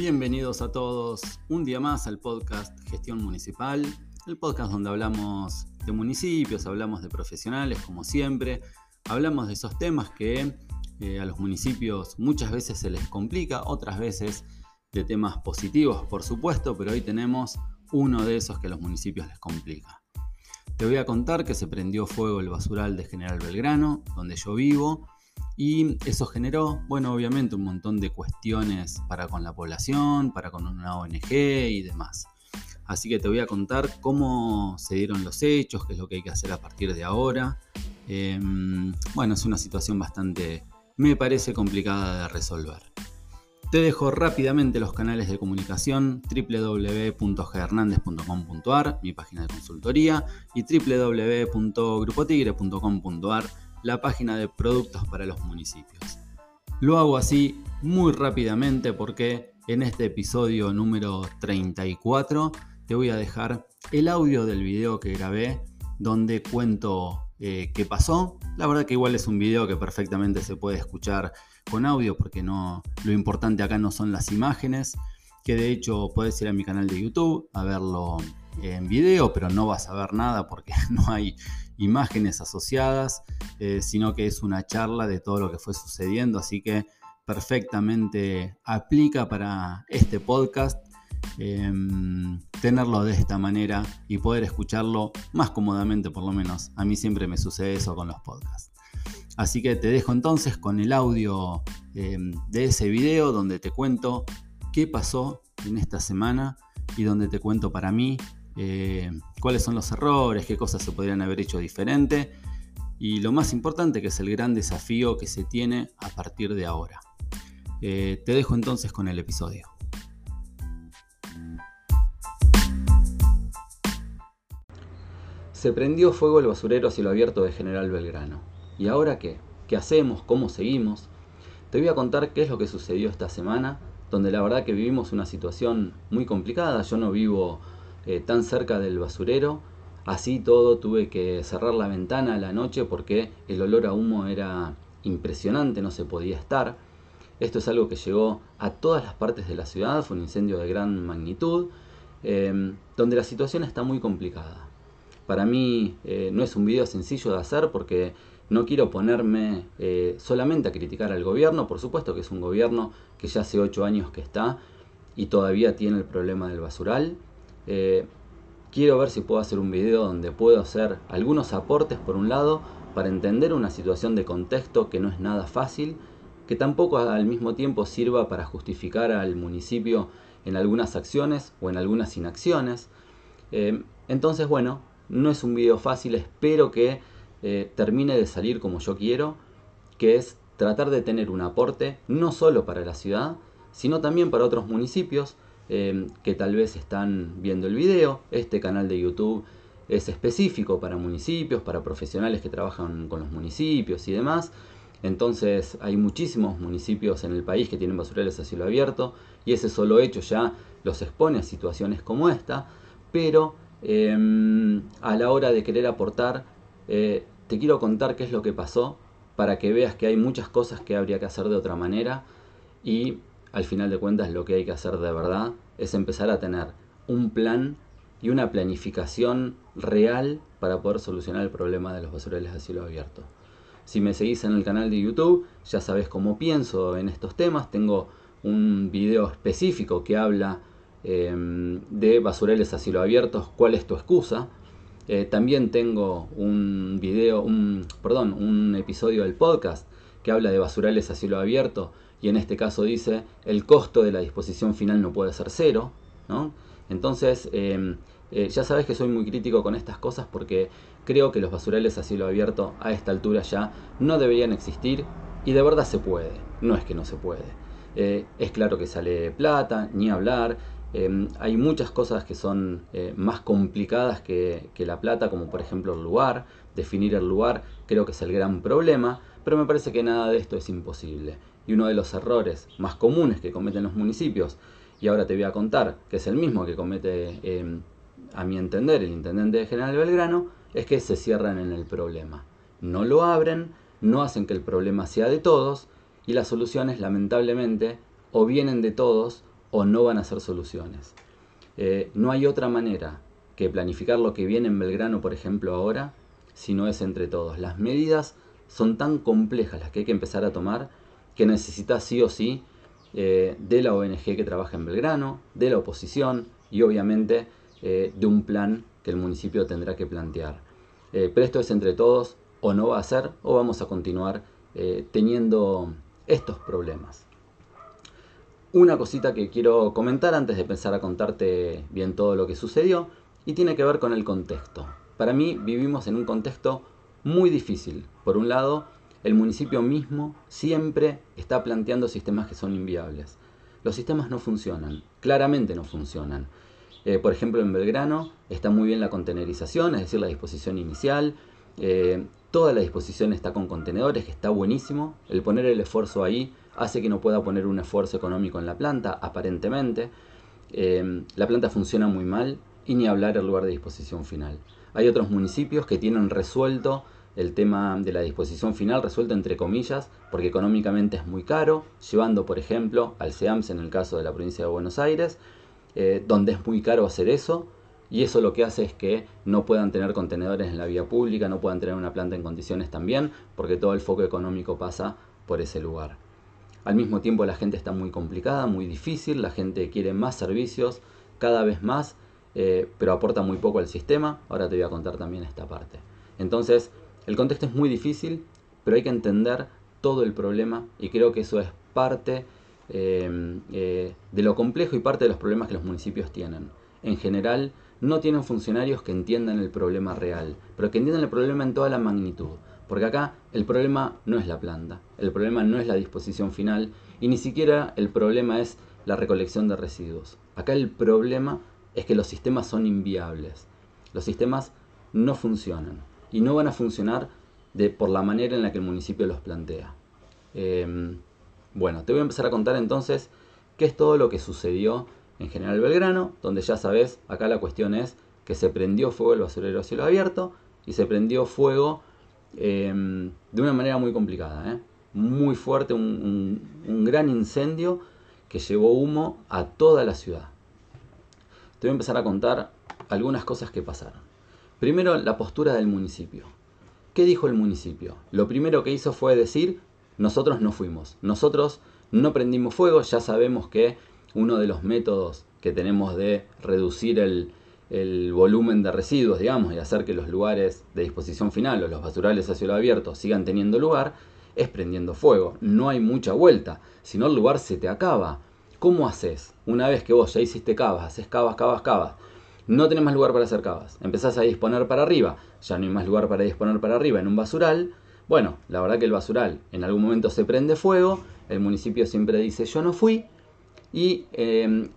Bienvenidos a todos un día más al podcast Gestión Municipal, el podcast donde hablamos de municipios, hablamos de profesionales como siempre, hablamos de esos temas que eh, a los municipios muchas veces se les complica, otras veces de temas positivos por supuesto, pero hoy tenemos uno de esos que a los municipios les complica. Te voy a contar que se prendió fuego el basural de General Belgrano, donde yo vivo, y eso generó, bueno, obviamente un montón de cuestiones para con la población, para con una ONG y demás. Así que te voy a contar cómo se dieron los hechos, qué es lo que hay que hacer a partir de ahora. Em, bueno, es una situación bastante, me parece complicada de resolver. Te dejo rápidamente los canales de comunicación www.gernandez.com.ar, mi página de consultoría, y www.grupotigre.com.ar, la página de productos para los municipios. Lo hago así muy rápidamente porque en este episodio número 34 te voy a dejar el audio del video que grabé donde cuento eh, qué pasó. La verdad que igual es un video que perfectamente se puede escuchar con audio porque no, lo importante acá no son las imágenes, que de hecho puedes ir a mi canal de YouTube a verlo en video, pero no vas a ver nada porque no hay imágenes asociadas, eh, sino que es una charla de todo lo que fue sucediendo, así que perfectamente aplica para este podcast em, tenerlo de esta manera y poder escucharlo más cómodamente por lo menos. A mí siempre me sucede eso con los podcasts. Así que te dejo entonces con el audio em, de ese video donde te cuento qué pasó en esta semana y donde te cuento para mí eh, cuáles son los errores, qué cosas se podrían haber hecho diferente y lo más importante que es el gran desafío que se tiene a partir de ahora. Eh, te dejo entonces con el episodio. Se prendió fuego el basurero a cielo abierto de General Belgrano. ¿Y ahora qué? ¿Qué hacemos? ¿Cómo seguimos? Te voy a contar qué es lo que sucedió esta semana, donde la verdad que vivimos una situación muy complicada. Yo no vivo eh, tan cerca del basurero. Así todo tuve que cerrar la ventana a la noche porque el olor a humo era impresionante, no se podía estar. Esto es algo que llegó a todas las partes de la ciudad, fue un incendio de gran magnitud, em, donde la situación está muy complicada. Para mí eh, no es un video sencillo de hacer porque no quiero ponerme eh, solamente a criticar al gobierno, por supuesto que es un gobierno que ya hace ocho años que está y todavía tiene el problema del basural. Eh, quiero ver si puedo hacer un video donde puedo hacer algunos aportes por un lado para entender una situación de contexto que no es nada fácil, que tampoco al mismo tiempo sirva para justificar al municipio en algunas acciones o en algunas inacciones. Eh, entonces, bueno, no es un video fácil, espero que eh, termine de salir como yo quiero, que es tratar de tener un aporte no solo para la ciudad, sino también para otros municipios, Em, que tal vez están viendo el video. Este canal de YouTube es específico para municipios, para profesionales que trabajan con los municipios y demás. Entonces hay muchísimos municipios en el país que tienen basurales a cielo abierto y ese solo hecho ya los expone a situaciones como esta, pero em, a la hora de querer aportar, eh, te quiero contar qué es lo que pasó para que veas que hay muchas cosas que habría que hacer de otra manera y al final de cuentas lo que hay que hacer de verdad es empezar a tener un plan y una planificación real para poder solucionar el problema de los basurales a cielo abierto. Si me seguís en el canal de YouTube, ya sabes cómo pienso en estos temas. Tengo un video específico que habla em, de basurales a cielo abierto, cuál es tu excusa. Eh, también tengo un video, un, perdón, un episodio del podcast que habla de basurales a cielo abierto y en este caso dice el costo de la disposición final no puede ser cero. ¿no? Entonces, em, eh, ya sabes que soy muy crítico con estas cosas porque creo que los basurales a cielo abierto a esta altura ya no deberían existir y de verdad se puede, no es que no se puede. Eh, es claro que sale plata, ni hablar, em, hay muchas cosas que son eh, más complicadas que, que la plata, como por ejemplo el lugar, definir el lugar creo que es el gran problema, pero me parece que nada de esto es imposible y uno de los errores más comunes que cometen los municipios, y ahora te voy a contar, que es el mismo que comete, em, a mi entender, el intendente de General Belgrano, es que se cierran en el problema. No lo abren, no hacen que el problema sea de todos, y las soluciones lamentablemente o vienen de todos o no van a ser soluciones. Eh, no hay otra manera que planificar lo que viene en Belgrano, por ejemplo, ahora, si no es entre todos. Las medidas son tan complejas las que hay que empezar a tomar que necesita sí o sí eh, de la ONG que trabaja en Belgrano, de la oposición y obviamente eh, de un plan que el municipio tendrá que plantear. pero esto es entre todos, o no va a ser, o vamos a continuar teniendo estos problemas. Una cosita que quiero comentar antes de empezar a contarte bien todo lo que sucedió y tiene que ver con el contexto. Para mí vivimos en un contexto muy difícil. Por un lado, el municipio mismo siempre está planteando sistemas que son inviables. Los sistemas no funcionan, claramente no funcionan. Eh, por ejemplo, en Belgrano está muy bien la contenerización, es decir, la disposición inicial. Eh, toda la disposición está con contenedores, que está buenísimo. El poner el esfuerzo ahí hace que no pueda poner un esfuerzo económico en la planta, aparentemente. Eh, la planta funciona muy mal y ni hablar el lugar de disposición final. Hay otros municipios que tienen resuelto el tema de la disposición final, resuelto entre comillas, porque económicamente es muy caro, llevando por ejemplo al SEAMS en el caso de la provincia de Buenos Aires, eh, donde es muy caro hacer eso, y eso lo que hace es que no puedan tener contenedores en la vía pública, no puedan tener una planta en condiciones también, porque todo el foco económico pasa por ese lugar. Al mismo tiempo la gente está muy complicada, muy difícil, la gente quiere más servicios, cada vez más, eh, pero aporta muy poco al sistema. Ahora te voy a contar también esta parte. Entonces, el contexto es muy difícil, pero hay que entender todo el problema y creo que eso es parte eh, eh, de lo complejo y parte de los problemas que los municipios tienen. En general, no tienen funcionarios que entiendan el problema real, pero que entiendan el problema en toda la magnitud. Porque acá el problema no es la planta, el problema no es la disposición final y ni siquiera el problema es la recolección de residuos. Acá el problema es que los sistemas son inviables. Los sistemas no funcionan y no van a funcionar de, por la manera en la que el municipio los plantea. Em, bueno, te voy a empezar a contar entonces qué es todo lo que sucedió en General Belgrano, donde ya sabes, acá la cuestión es que se prendió fuego el basurero a cielo abierto y se prendió fuego Em, de una manera muy complicada, ¿eh? muy fuerte, un, gran incendio que llevó humo a toda la ciudad. Te voy a empezar a contar algunas cosas que pasaron. Primero, la postura del municipio. ¿Qué dijo el municipio? Lo primero que hizo fue decir, nosotros no fuimos, nosotros no prendimos fuego, ya sabemos que uno de los métodos que tenemos de reducir el, el volumen de residuos, digamos, y hacer que los lugares de disposición final o los basurales a cielo abierto sigan teniendo lugar, es prendiendo fuego. No hay mucha vuelta, si no el lugar se te acaba. ¿Cómo haces? Una vez que vos ya hiciste cavas, haces cavas, cavas, cavas, no tenés más lugar para hacer cavas, empezás a disponer para arriba, ya no hay más lugar para disponer para arriba en un basural, bueno, la verdad que el basural en algún momento se prende fuego, el municipio siempre dice yo no fui, y eh,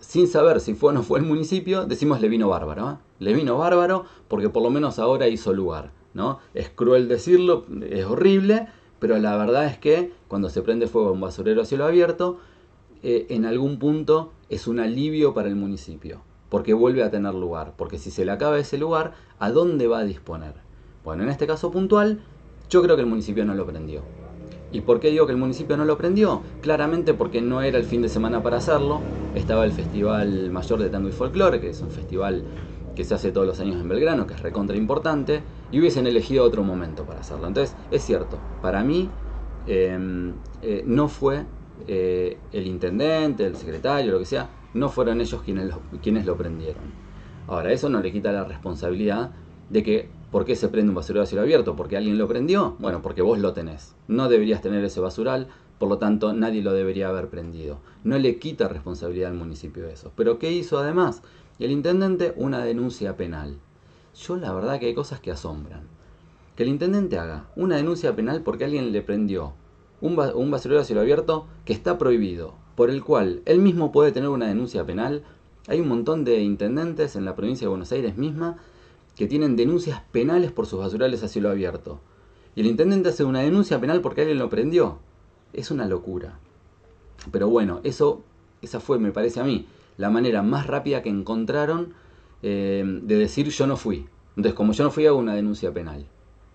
sin saber si fue o no fue el municipio, decimos le vino bárbaro. ¿eh? Le vino bárbaro porque por lo menos ahora hizo lugar. ¿no? Es cruel decirlo, es horrible, pero la verdad es que cuando se prende fuego un basurero a cielo abierto, eh, en algún punto es un alivio para el municipio, porque vuelve a tener lugar, porque si se le acaba ese lugar, ¿a dónde va a disponer? Bueno, en este caso puntual, yo creo que el municipio no lo prendió. ¿Y por qué digo que el municipio no lo prendió? Claramente porque no era el fin de semana para hacerlo. Estaba el Festival Mayor de Tango y Folclore, que es un festival que se hace todos los años en Belgrano, que es recontra importante, y hubiesen elegido otro momento para hacerlo. Entonces, es cierto, para mí em, eh, no fue eh, el intendente, el secretario, lo que sea, no fueron ellos quienes lo, quienes lo prendieron. Ahora, eso no le quita la responsabilidad de que ¿Por qué se prende un basural a cielo abierto? ¿Porque alguien lo prendió? Bueno, porque vos lo tenés. No deberías tener ese basural, por lo tanto nadie lo debería haber prendido. No le quita responsabilidad al municipio eso. Pero ¿qué hizo además? El intendente una denuncia penal. Yo la verdad que hay cosas que asombran. Que el intendente haga una denuncia penal porque alguien le prendió un, basurero a cielo abierto que está prohibido, por el cual él mismo puede tener una denuncia penal. Hay un montón de intendentes en la provincia de Buenos Aires misma que tienen denuncias penales por sus basurales a cielo abierto. Y el intendente hace una denuncia penal porque alguien lo prendió. Es una locura. Pero bueno, eso, esa fue, me parece a mí, la manera más rápida que encontraron eh, de decir yo no fui. Entonces, como yo no fui, hago una denuncia penal.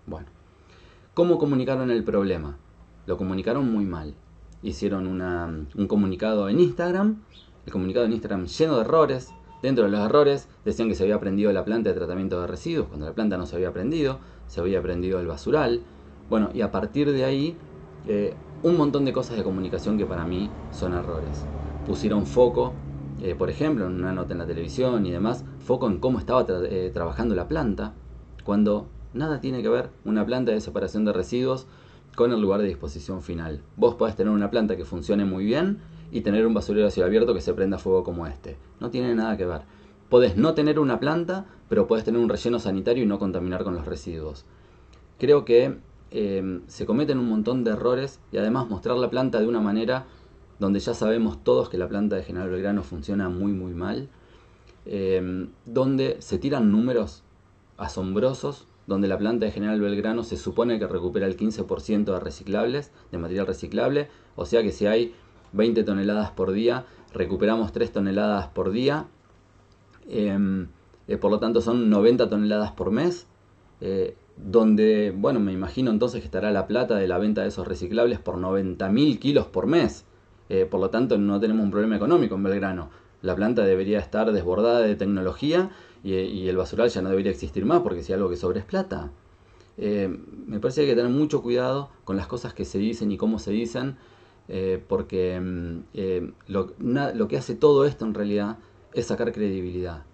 Bueno, ¿cómo comunicaron el problema? Lo comunicaron muy mal. Hicieron un comunicado en Instagram el comunicado en Instagram lleno de errores. Dentro de los errores decían que se había prendido la planta de tratamiento de residuos, cuando la planta no se había prendido, se había prendido el basural. Bueno, y a partir de ahí, eh, un montón de cosas de comunicación que para mí son errores. Pusieron foco, eh, por ejemplo, en una nota en la televisión y demás, foco en cómo estaba eh, trabajando la planta, cuando nada tiene que ver una planta de separación de residuos con el lugar de disposición final. Vos podés tener una planta que funcione muy bien y tener un basurero a cielo abierto que se prenda fuego como este. No tiene nada que ver. Podés no tener una planta, pero podés tener un relleno sanitario y no contaminar con los residuos. Creo que eh, se cometen un montón de errores y además mostrar la planta de una manera donde ya sabemos todos que la planta de General Belgrano funciona muy muy mal, eh, donde se tiran números asombrosos, donde la planta de General Belgrano se supone que recupera el 15% de reciclables, de material reciclable, o sea que si hay 20 toneladas por día, recuperamos 3 toneladas por día, em, eh, por lo tanto son 90 toneladas por mes, eh, donde, bueno, me imagino entonces que estará la plata de la venta de esos reciclables por 90.000 kilos por mes, eh, por lo tanto no tenemos un problema económico en Belgrano. La planta debería estar desbordada de tecnología y, el basural ya no debería existir más porque si algo que sobre es plata. me parece que hay que tener mucho cuidado con las cosas que se dicen y cómo se dicen, eh, porque mm, eh, lo, que hace todo esto en realidad es sacar credibilidad.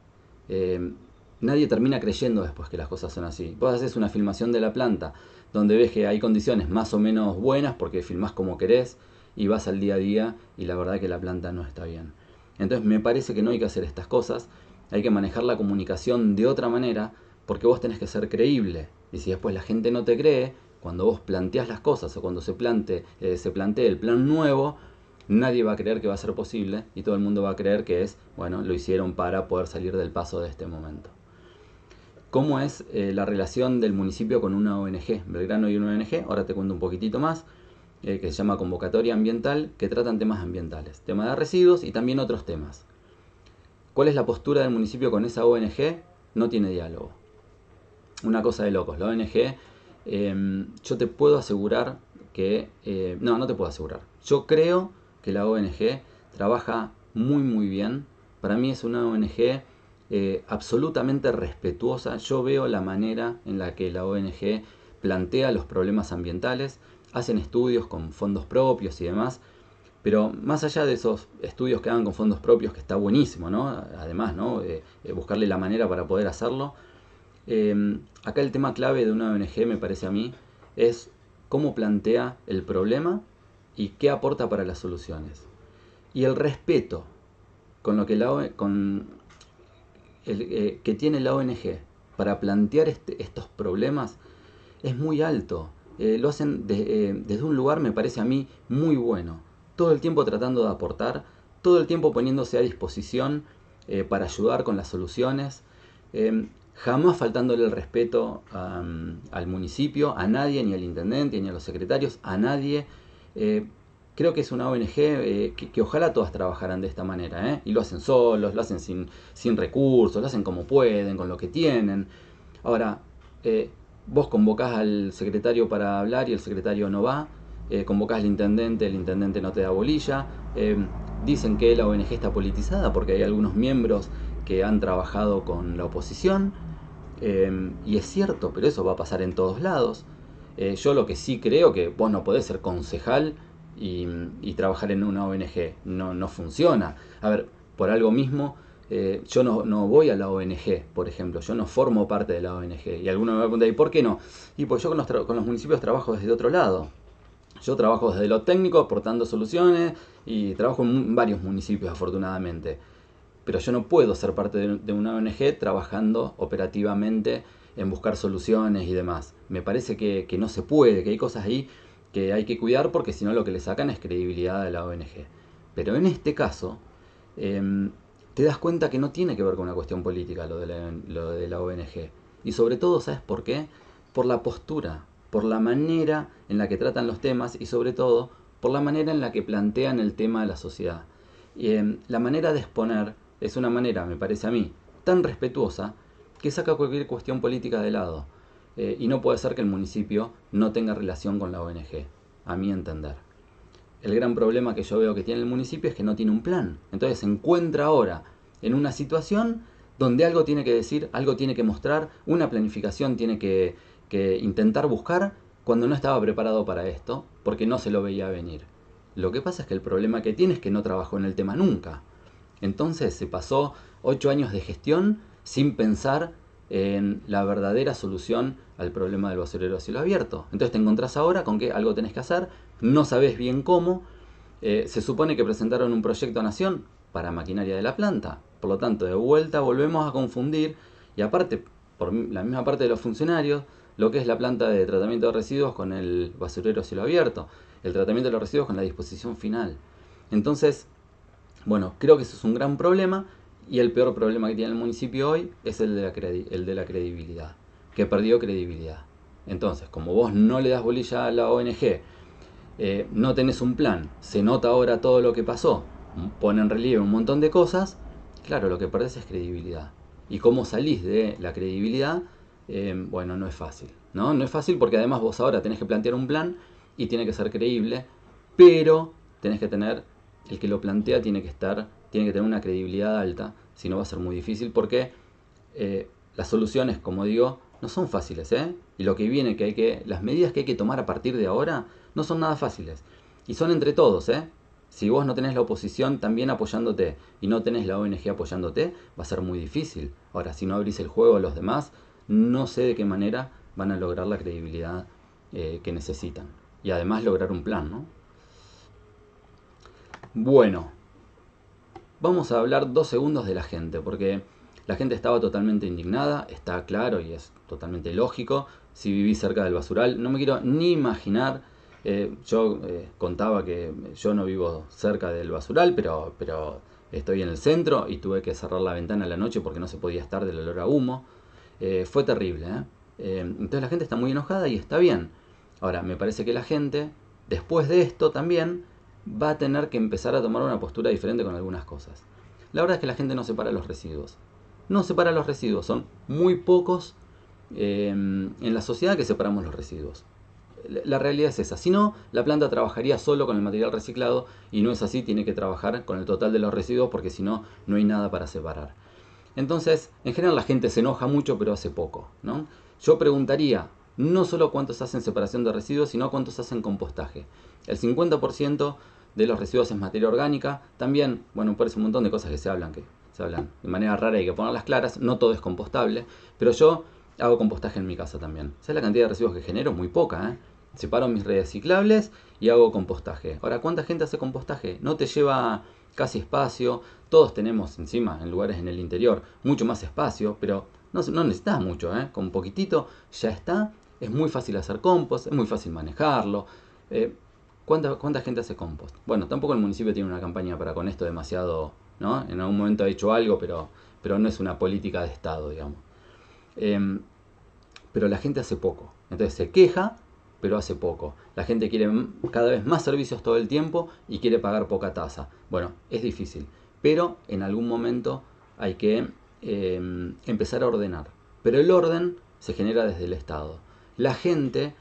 Eh, nadie termina creyendo después que las cosas son así. Vos haces una filmación de la planta donde ves que hay condiciones más o menos buenas porque filmás como querés y vas al día a día y la verdad que la planta no está bien. Entonces me parece que no hay que hacer estas cosas, hay que manejar la comunicación de otra manera porque vos tenés que ser creíble. Y si después la gente no te cree, cuando vos planteas las cosas o cuando se plante, eh, se plantee el plan nuevo, nadie va a creer que va a ser posible y todo el mundo va a creer que es, bueno, lo hicieron para poder salir del paso de este momento. ¿Cómo es eh, la relación del municipio con una ONG? Belgrano y una ONG, ahora te cuento un poquitito más, eh, que se llama Convocatoria Ambiental, que tratan temas ambientales, tema de residuos y también otros temas. ¿Cuál es la postura del municipio con esa ONG? No tiene diálogo. Una cosa de locos, la ONG Em, yo te puedo asegurar que... Eh, no, no te puedo asegurar. Yo creo que la ONG trabaja muy muy bien. Para mí es una ONG eh, absolutamente respetuosa. Yo veo la manera en la que la ONG plantea los problemas ambientales. Hacen estudios con fondos propios y demás. Pero más allá de esos estudios que hagan con fondos propios, que está buenísimo, ¿no? Además, ¿no? Eh, buscarle la manera para poder hacerlo. Em, acá el tema clave de una ONG, me parece a mí, es cómo plantea el problema y qué aporta para las soluciones. Y el respeto con lo que, la, con el, eh, que tiene la ONG para plantear este, estos problemas es muy alto. Eh, lo hacen eh, desde un lugar, me parece a mí, muy bueno. Todo el tiempo tratando de aportar, todo el tiempo poniéndose a disposición para ayudar con las soluciones. Em, jamás faltándole el respeto al municipio, a nadie, ni al intendente, ni a los secretarios, a nadie. Eh, creo que es una ONG eh, que, ojalá todas trabajaran de esta manera, ¿eh? y lo hacen solos, lo hacen sin, sin recursos, lo hacen como pueden, con lo que tienen. Ahora, vos convocás al secretario para hablar y el secretario no va, convocás al intendente, el intendente no te da bolilla, dicen que la ONG está politizada porque hay algunos miembros que han trabajado con la oposición, Em, y es cierto, pero eso va a pasar en todos lados. Eh, yo lo que sí creo que vos no podés ser concejal y, trabajar en una ONG. No, no funciona. A ver, por algo mismo, eh, yo no, no, voy a la ONG, por ejemplo. Yo no formo parte de la ONG. Y alguno me va a preguntar, ¿y por qué no? Y pues yo con los, con los municipios trabajo desde otro lado. Yo trabajo desde lo técnico, aportando soluciones y trabajo en varios municipios, afortunadamente pero yo no puedo ser parte de, una ONG trabajando operativamente en buscar soluciones y demás. Me parece que, no se puede, que hay cosas ahí que hay que cuidar porque si no lo que le sacan es credibilidad de la ONG. Pero en este caso, em, te das cuenta que no tiene que ver con una cuestión política lo de la ONG. Y sobre todo, ¿sabes por qué? Por la postura, por la manera en la que tratan los temas y sobre todo por la manera en la que plantean el tema de la sociedad. Y, em, la manera de exponer es una manera, me parece a mí, tan respetuosa que saca cualquier cuestión política de lado. Eh, y no puede ser que el municipio no tenga relación con la ONG, a mi entender. el gran problema que yo veo que tiene el municipio es que no tiene un plan. Entonces se encuentra ahora en una situación donde algo tiene que decir, algo tiene que mostrar, una planificación tiene que, que intentar buscar cuando no estaba preparado para esto, porque no se lo veía venir. Lo que pasa es que el problema que tiene es que no trabajó en el tema nunca. Entonces se pasó ocho años de gestión sin pensar en la verdadera solución al problema del basurero a cielo abierto. Entonces te encontrás ahora con que algo tenés que hacer, no sabes bien cómo. Eh, se supone que presentaron un proyecto a Nación para maquinaria de la planta. Por lo tanto, de vuelta volvemos a confundir, y aparte, por la misma parte de los funcionarios, lo que es la planta de tratamiento de residuos con el basurero cielo abierto, el tratamiento de los residuos con la disposición final. Entonces, bueno, creo que eso es un gran problema y el peor problema que tiene el municipio hoy es el de la, el de la credibilidad, que perdió credibilidad. Entonces, como vos no le das bolilla a la ONG, eh, no tenés un plan, se nota ahora todo lo que pasó, pone en relieve un montón de cosas, claro, lo que perdés es credibilidad. Y cómo salís de la credibilidad, eh, bueno, no es fácil. ¿no? no es fácil porque además vos ahora tenés que plantear un plan y tiene que ser creíble, pero tenés que tener, el que lo plantea tiene que estar, tiene que tener una credibilidad alta, si no va a ser muy difícil porque eh, las soluciones, como digo, no son fáciles, ¿eh? Y lo que viene, que hay que, las medidas que hay que tomar a partir de ahora, no son nada fáciles. Y son entre todos, ¿eh? Si vos no tenés la oposición también apoyándote y no tenés la ONG apoyándote, va a ser muy difícil. Ahora, si no abrís el juego a los demás, no sé de qué manera van a lograr la credibilidad eh, que necesitan. Y además lograr un plan, ¿no? Bueno, vamos a hablar dos segundos de la gente, porque la gente estaba totalmente indignada, está claro y es totalmente lógico. Si vivís cerca del basural, no me quiero ni imaginar eh, yo eh, contaba que yo no vivo cerca del basural, pero, pero estoy en el centro y tuve que cerrar la ventana la noche porque no se podía estar del olor a humo. Eh, fue terrible. entonces la gente está muy enojada y está bien. Ahora, me parece que la gente, después de esto también, va a tener que empezar a tomar una postura diferente con algunas cosas. La verdad es que la gente no separa los residuos. No separa los residuos, son muy pocos en la sociedad que separamos los residuos la realidad es esa. Si no, la planta trabajaría solo con el material reciclado y no es así, tiene que trabajar con el total de los residuos porque si no, no hay nada para separar. Entonces, en general la gente se enoja mucho, pero hace poco. ¿no? Yo preguntaría, no solo cuántos hacen separación de residuos, sino cuántos hacen compostaje. El 50% de los residuos es materia orgánica. También, bueno, parece un montón de cosas que se hablan, que se hablan de manera rara y hay que ponerlas claras. No todo es compostable, pero yo hago compostaje en mi casa también. ¿Sabes la cantidad de residuos que genero? Muy poca, ¿eh? separo mis reciclables y hago compostaje. Ahora, ¿cuánta gente hace compostaje? No te lleva casi espacio, todos tenemos encima en lugares en el interior mucho más espacio, pero no, necesitas mucho, ¿eh? con poquitito ya está, es muy fácil hacer compost, es muy fácil manejarlo. Eh, ¿cuánta, ¿Cuánta gente hace compost? Bueno, tampoco el municipio tiene una campaña para con esto demasiado, ¿no? En algún momento ha hecho algo, pero, pero no es una política de Estado, digamos. Em, pero la gente hace poco, entonces se queja pero hace poco. La gente quiere cada vez más servicios todo el tiempo y quiere pagar poca tasa. Bueno, es difícil, pero en algún momento hay que em, empezar a ordenar. Pero el orden se genera desde el Estado. La gente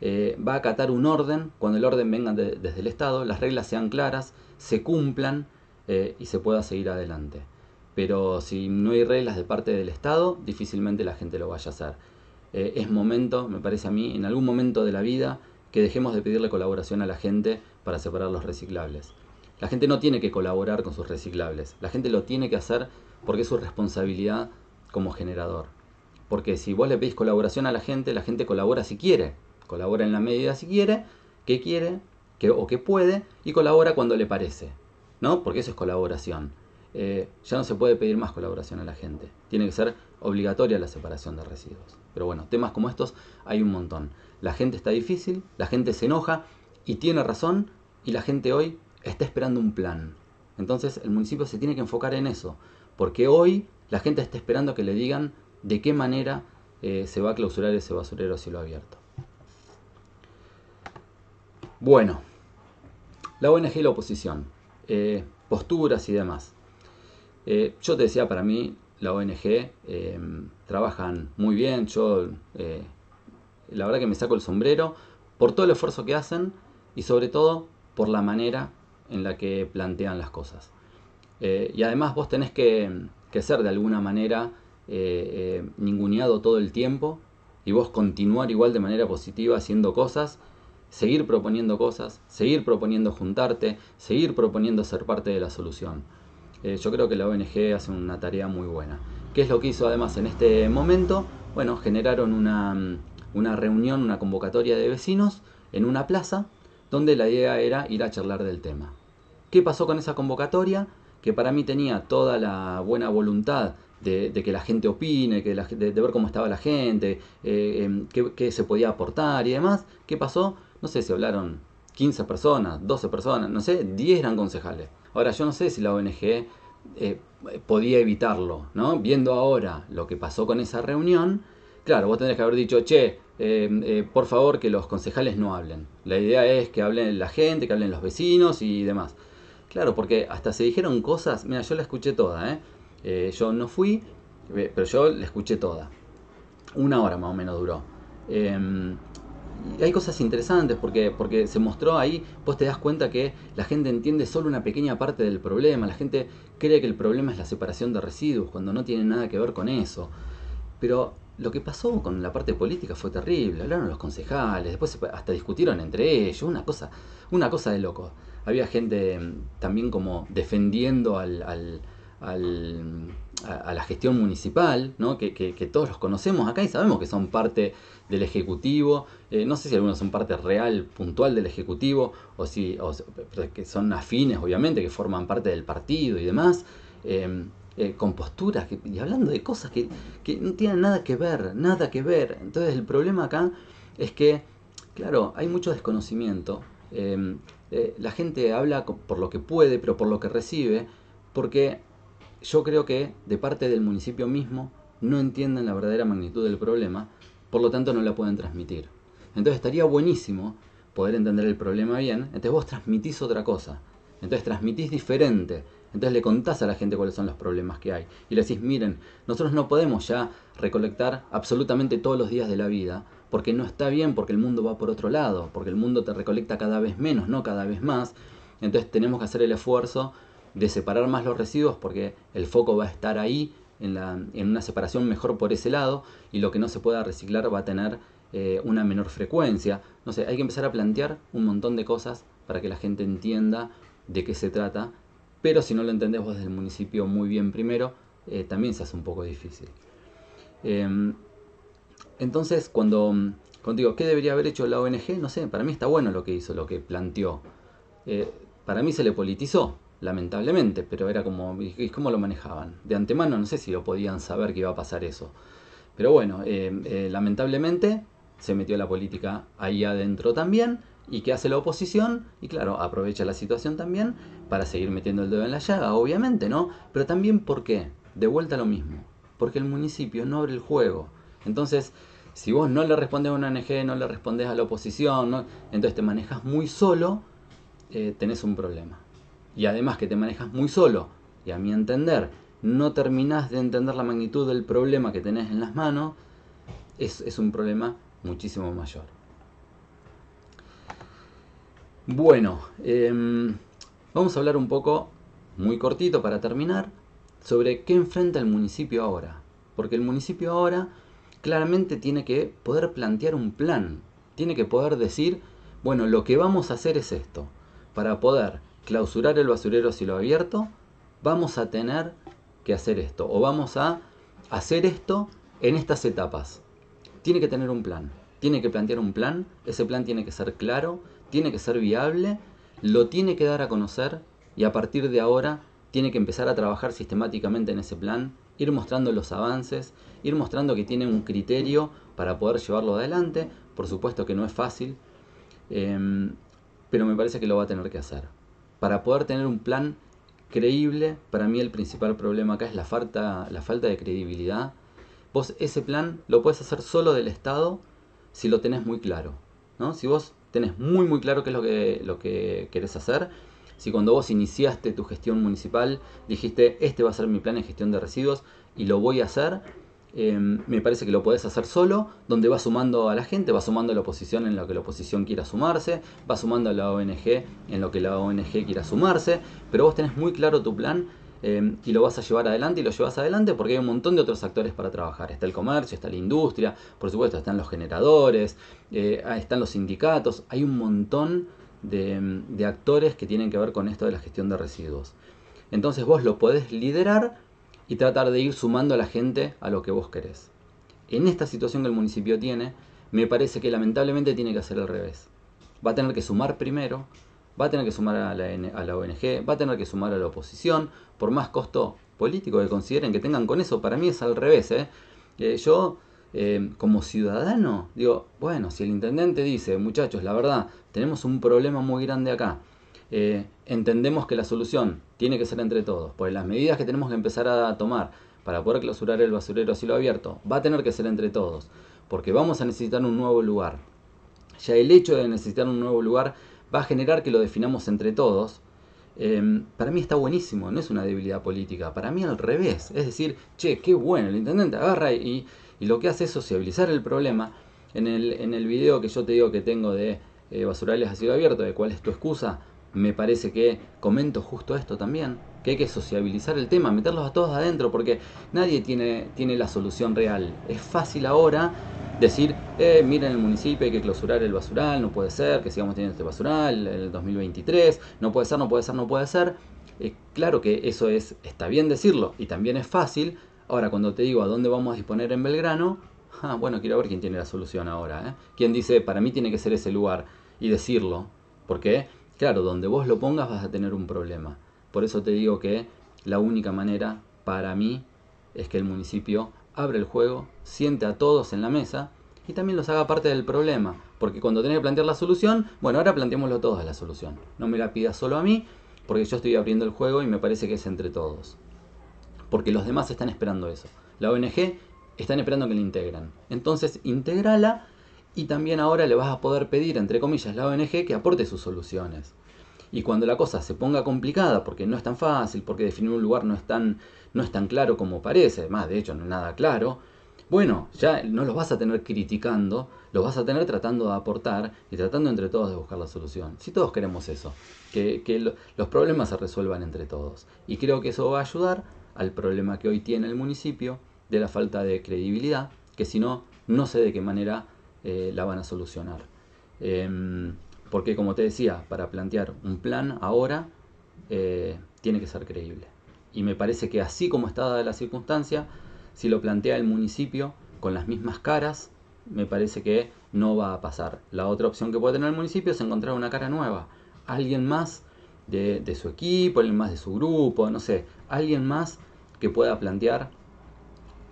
eh, va a acatar un orden cuando el orden venga desde el Estado, las reglas sean claras, se cumplan eh, y se pueda seguir adelante. Pero si no hay reglas de parte del Estado, difícilmente la gente lo vaya a hacer. Eh, es momento, me parece a mí, en algún momento de la vida, que dejemos de pedirle colaboración a la gente para separar los reciclables. La gente no tiene que colaborar con sus reciclables, la gente lo tiene que hacer porque es su responsabilidad como generador. Porque si vos le pedís colaboración a la gente, la gente colabora si quiere, colabora en la medida si quiere, que quiere que, o que puede, y colabora cuando le parece, ¿no? Porque eso es colaboración. Eh, ya no se puede pedir más colaboración a la gente. Tiene que ser obligatoria la separación de residuos. Pero bueno, temas como estos hay un montón. La gente está difícil, la gente se enoja y tiene razón y la gente hoy está esperando un plan. Entonces el municipio se tiene que enfocar en eso, porque hoy la gente está esperando que le digan de qué manera eh, se va a clausurar ese basurero a cielo abierto. Bueno, la ONG y la oposición, eh, posturas y demás. Eh, yo te decía, para mí la ONG em, trabajan muy bien. Yo, la verdad que me saco el sombrero por todo el esfuerzo que hacen y sobre todo por la manera en la que plantean las cosas. Eh, y además vos tenés que, ser de alguna manera eh, eh, ninguneado todo el tiempo y vos continuar igual de manera positiva haciendo cosas, seguir proponiendo cosas, seguir proponiendo juntarte, seguir proponiendo ser parte de la solución. Yo creo que la ONG hace una tarea muy buena. ¿Qué es lo que hizo además en este momento? Bueno, generaron una, una reunión, una convocatoria de vecinos en una plaza donde la idea era ir a charlar del tema. ¿Qué pasó con esa convocatoria? Que para mí tenía toda la buena voluntad de, que la gente opine, que de, ver cómo estaba la gente, eh, em, qué, se podía aportar y demás. ¿Qué pasó? No sé si hablaron 15 personas, 12 personas, no sé, 10 eran concejales. Ahora, yo no sé si la ONG eh, podía evitarlo, ¿no? Viendo ahora lo que pasó con esa reunión, claro, vos tendrías que haber dicho, che, Em, eh, por favor que los concejales no hablen. La idea es que hablen la gente, que hablen los vecinos y demás. Claro, porque hasta se dijeron cosas, mira, yo la escuché toda, ¿eh? Eh, yo no fui, pero yo la escuché toda. Una hora más o menos duró. Hay cosas interesantes porque, porque se mostró ahí, vos te das cuenta que la gente entiende solo una pequeña parte del problema, la gente cree que el problema es la separación de residuos cuando no tiene nada que ver con eso. Pero lo que pasó con la parte política fue terrible. Hablaron los concejales, después hasta discutieron entre ellos, una cosa, una cosa de loco. Había gente mm, también como defendiendo al, al, a, la gestión municipal, ¿no? Que, todos los conocemos acá y sabemos que son parte del Ejecutivo. Eh, no sé si algunos son parte real, puntual del Ejecutivo, o si que son afines, obviamente, que forman parte del partido y demás. Eh, eh, con posturas y hablando de cosas que, no tienen nada que ver, nada que ver. Entonces el problema acá es que, claro, hay mucho desconocimiento. Em, eh, la gente habla por lo que puede, pero por lo que recibe, porque yo creo que de parte del municipio mismo no entienden la verdadera magnitud del problema, por lo tanto no la pueden transmitir. Entonces estaría buenísimo poder entender el problema bien, entonces vos transmitís otra cosa, entonces transmitís diferente, entonces le contás a la gente cuáles son los problemas que hay. Y le decís, miren, nosotros no podemos ya recolectar absolutamente todos los días de la vida, porque no está bien, porque el mundo va por otro lado, porque el mundo te recolecta cada vez menos, no cada vez más. Entonces tenemos que hacer el esfuerzo de separar más los residuos, porque el foco va a estar ahí, en, la, en una separación mejor por ese lado, y lo que no se pueda reciclar va a tener eh, una menor frecuencia. No sé, hay que empezar a plantear un montón de cosas para que la gente entienda de qué se trata pero si no lo entendés vos desde el municipio muy bien primero, eh, también se hace un poco difícil. Em, entonces, cuando, cuando, digo, ¿qué debería haber hecho la ONG? No sé, para mí está bueno lo que hizo, lo que planteó. Eh, para mí se le politizó, lamentablemente, pero era como, ¿y cómo lo manejaban? De antemano no sé si lo podían saber que iba a pasar eso. Pero bueno, eh, lamentablemente se metió la política ahí adentro también ¿Y qué hace la oposición? Y claro, aprovecha la situación también para seguir metiendo el dedo en la llaga, obviamente, ¿no? Pero también, ¿por qué? De vuelta lo mismo. Porque el municipio no abre el juego. Entonces, si vos no le respondes a una ONG, no le respondes a la oposición, entonces te manejas muy solo, eh, tenés un problema. Y además que te manejas muy solo, y a mi entender, no terminás de entender la magnitud del problema que tenés en las manos, es, es un problema muchísimo mayor. Bueno, em, vamos a hablar un poco, muy cortito para terminar, sobre qué enfrenta el municipio ahora. Porque el municipio ahora claramente tiene que poder plantear un plan, tiene que poder decir, bueno, lo que vamos a hacer es esto. Para poder clausurar el basurero cielo abierto, vamos a tener que hacer esto, o vamos a hacer esto en estas etapas. Tiene que tener un plan, tiene que plantear un plan, ese plan tiene que ser claro, tiene que ser viable, lo tiene que dar a conocer y a partir de ahora tiene que empezar a trabajar sistemáticamente en ese plan, ir mostrando los avances, ir mostrando que tiene un criterio para poder llevarlo adelante. Por supuesto que no es fácil, em, pero me parece que lo va a tener que hacer. Para poder tener un plan creíble, para mí el principal problema acá es la falta, la falta de credibilidad. Vos ese plan lo puedes hacer solo del Estado si lo tenés muy claro. ¿no? Si vos tenés muy muy claro qué es lo que, lo que querés hacer. Si cuando vos iniciaste tu gestión municipal dijiste, este va a ser mi plan de gestión de residuos y lo voy a hacer, Em, me parece que lo podés hacer solo, donde vas sumando a la gente, vas sumando a la oposición en lo que la oposición quiera sumarse, vas sumando a la ONG en lo que la ONG quiera sumarse, pero vos tenés muy claro tu plan em, y lo vas a llevar adelante y lo llevas adelante porque hay un montón de otros actores para trabajar. Está el comercio, está la industria, por supuesto están los generadores, eh, están los sindicatos, hay un montón de, de actores que tienen que ver con esto de la gestión de residuos. Entonces vos lo podés liderar y tratar de ir sumando a la gente a lo que vos querés. En esta situación que el municipio tiene, me parece que lamentablemente tiene que hacer al revés. Va a tener que sumar primero, va a tener que sumar a la, ONG, va a tener que sumar a la oposición, por más costo político que consideren que tengan con eso, para mí es al revés. ¿eh? Eh, yo, eh, como ciudadano, digo, bueno, si el intendente dice, muchachos, la verdad, tenemos un problema muy grande acá, entendemos que la solución tiene que ser entre todos, pues las medidas que tenemos que empezar a tomar para poder clausurar el basurero a cielo abierto va a tener que ser entre todos, porque vamos a necesitar un nuevo lugar. Ya el hecho de necesitar un nuevo lugar va a generar que lo definamos entre todos. Em, para mí está buenísimo, no es una debilidad política, para mí al revés. Es decir, che, qué bueno, el intendente agarra y, lo que hace es sociabilizar el problema. En el, en el video que yo te digo que tengo de eh, basurales a cielo abierto, de cuál es tu excusa, me parece que comento justo esto también, que hay que sociabilizar el tema, meterlos a todos adentro, porque nadie tiene, tiene la solución real. Es fácil ahora decir, eh, miren el municipio, hay que clausurar el basural, no puede ser que sigamos teniendo este basural el 2023, no puede ser, no puede ser, no puede ser. Eh, claro que eso es, está bien decirlo y también es fácil. Ahora, cuando te digo a dónde vamos a disponer en Belgrano, ah, bueno, quiero ver quién tiene la solución ahora. ¿eh? ¿Quién dice, para mí tiene que ser ese lugar? Y decirlo. ¿Por qué? Claro, donde vos lo pongas vas a tener un problema. Por eso te digo que la única manera para mí es que el municipio abre el juego, siente a todos en la mesa y también los haga parte del problema. Porque cuando tenés que plantear la solución, bueno, ahora planteémoslo todos la solución. No me la pidas solo a mí, porque yo estoy abriendo el juego y me parece que es entre todos. Porque los demás están esperando eso. La ONG están esperando que la integren. Entonces, integrala y también ahora le vas a poder pedir, entre comillas, la ONG que aporte sus soluciones. Y cuando la cosa se ponga complicada, porque no es tan fácil, porque definir un lugar no es tan, no es tan claro como parece, además de hecho no es nada claro, bueno, ya no los vas a tener criticando, los vas a tener tratando de aportar y tratando entre todos de buscar la solución. Si todos queremos eso, que, que los problemas se resuelvan entre todos. Y creo que eso va a ayudar al problema que hoy tiene el municipio de la falta de credibilidad, que si no, no sé de qué manera eh, la van a solucionar. Em, porque como te decía, para plantear un plan ahora eh, tiene que ser creíble. Y me parece que así como está dada la circunstancia, si lo plantea el municipio con las mismas caras, me parece que no va a pasar. La otra opción que puede tener el municipio es encontrar una cara nueva. Alguien más de, de su equipo, alguien más de su grupo, no sé, alguien más que pueda plantear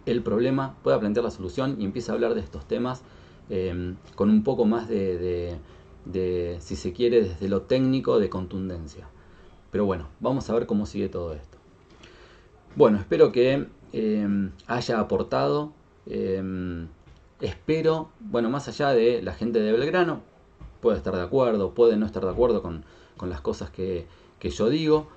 el problema, pueda plantear la solución y empiece a hablar de estos temas Em, con un poco más de, si se quiere, desde lo técnico, de contundencia. Pero bueno, vamos a ver cómo sigue todo esto. Bueno, espero que em, haya aportado. Em, espero, bueno, más allá de la gente de Belgrano, puede estar de acuerdo, puede no estar de acuerdo con, las cosas que, yo digo.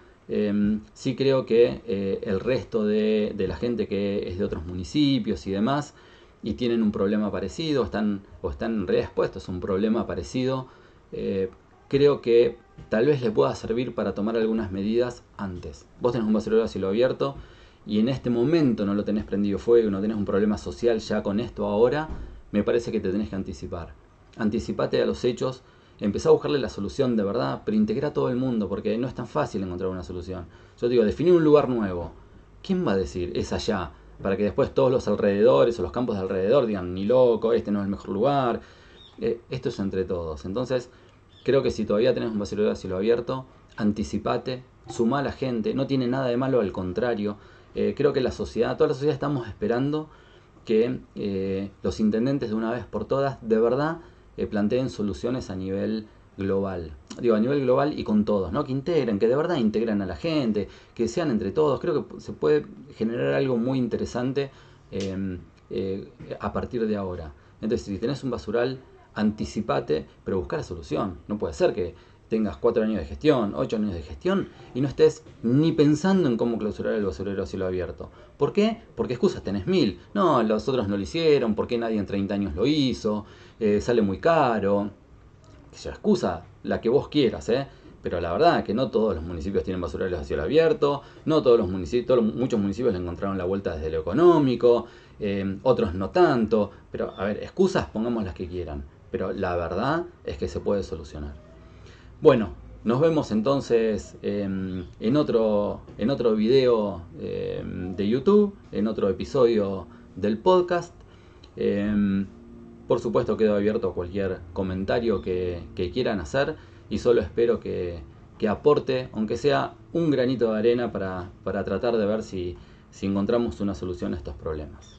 sí creo que eh, el resto de, de, la gente que es de otros municipios y demás, y tienen un problema parecido, están, o están reexpuestos a un problema parecido, eh, creo que tal vez les pueda servir para tomar algunas medidas antes. Vos tenés un basurero a cielo abierto y en este momento no lo tenés prendido fuego, no tenés un problema social ya con esto ahora, me parece que te tenés que anticipar. Anticipate a los hechos, empezá a buscarle la solución de verdad, pero integra a todo el mundo, porque no es tan fácil encontrar una solución. Yo digo, definir un lugar nuevo. ¿Quién va a decir es allá? Para que después todos los alrededores o los campos de alrededor digan, ni loco, este no es el mejor lugar. Eh, esto es entre todos. Entonces, creo que si todavía tenés un basurero a cielo abierto, anticipate, suma a la gente, no tiene nada de malo, al contrario. Eh, creo que la sociedad, toda la sociedad estamos esperando que eh, los intendentes de una vez por todas de verdad planteen soluciones a nivel global. Digo, a nivel global y con todos, ¿no? Que integren, que de verdad integren a la gente, que sean entre todos. Creo que se puede generar algo muy interesante em, eh, a partir de ahora. Entonces, si tenés un basural, anticipate, pero busca la solución. No puede ser que tengas cuatro años de gestión, ocho años de gestión y no estés ni pensando en cómo clausurar el basurero a cielo abierto. ¿Por qué? Porque excusas tenés mil. No, los otros no lo hicieron, ¿por qué nadie en 30 años lo hizo? Eh, sale muy caro. Que excusa la que vos quieras, ¿eh? Pero la verdad que no todos los municipios tienen basureros a cielo abierto, no todos los municipios, muchos municipios le encontraron la vuelta desde lo económico, eh, otros no tanto. Pero, a ver, excusas pongamos las que quieran. Pero la verdad es que se puede solucionar. Bueno, nos vemos entonces em, en, otro, en otro video em, de YouTube, en otro episodio del podcast. Por supuesto quedo abierto a cualquier comentario que, quieran hacer y solo espero que, aporte, aunque sea un granito de arena, para, tratar de ver si encontramos una solución a estos problemas.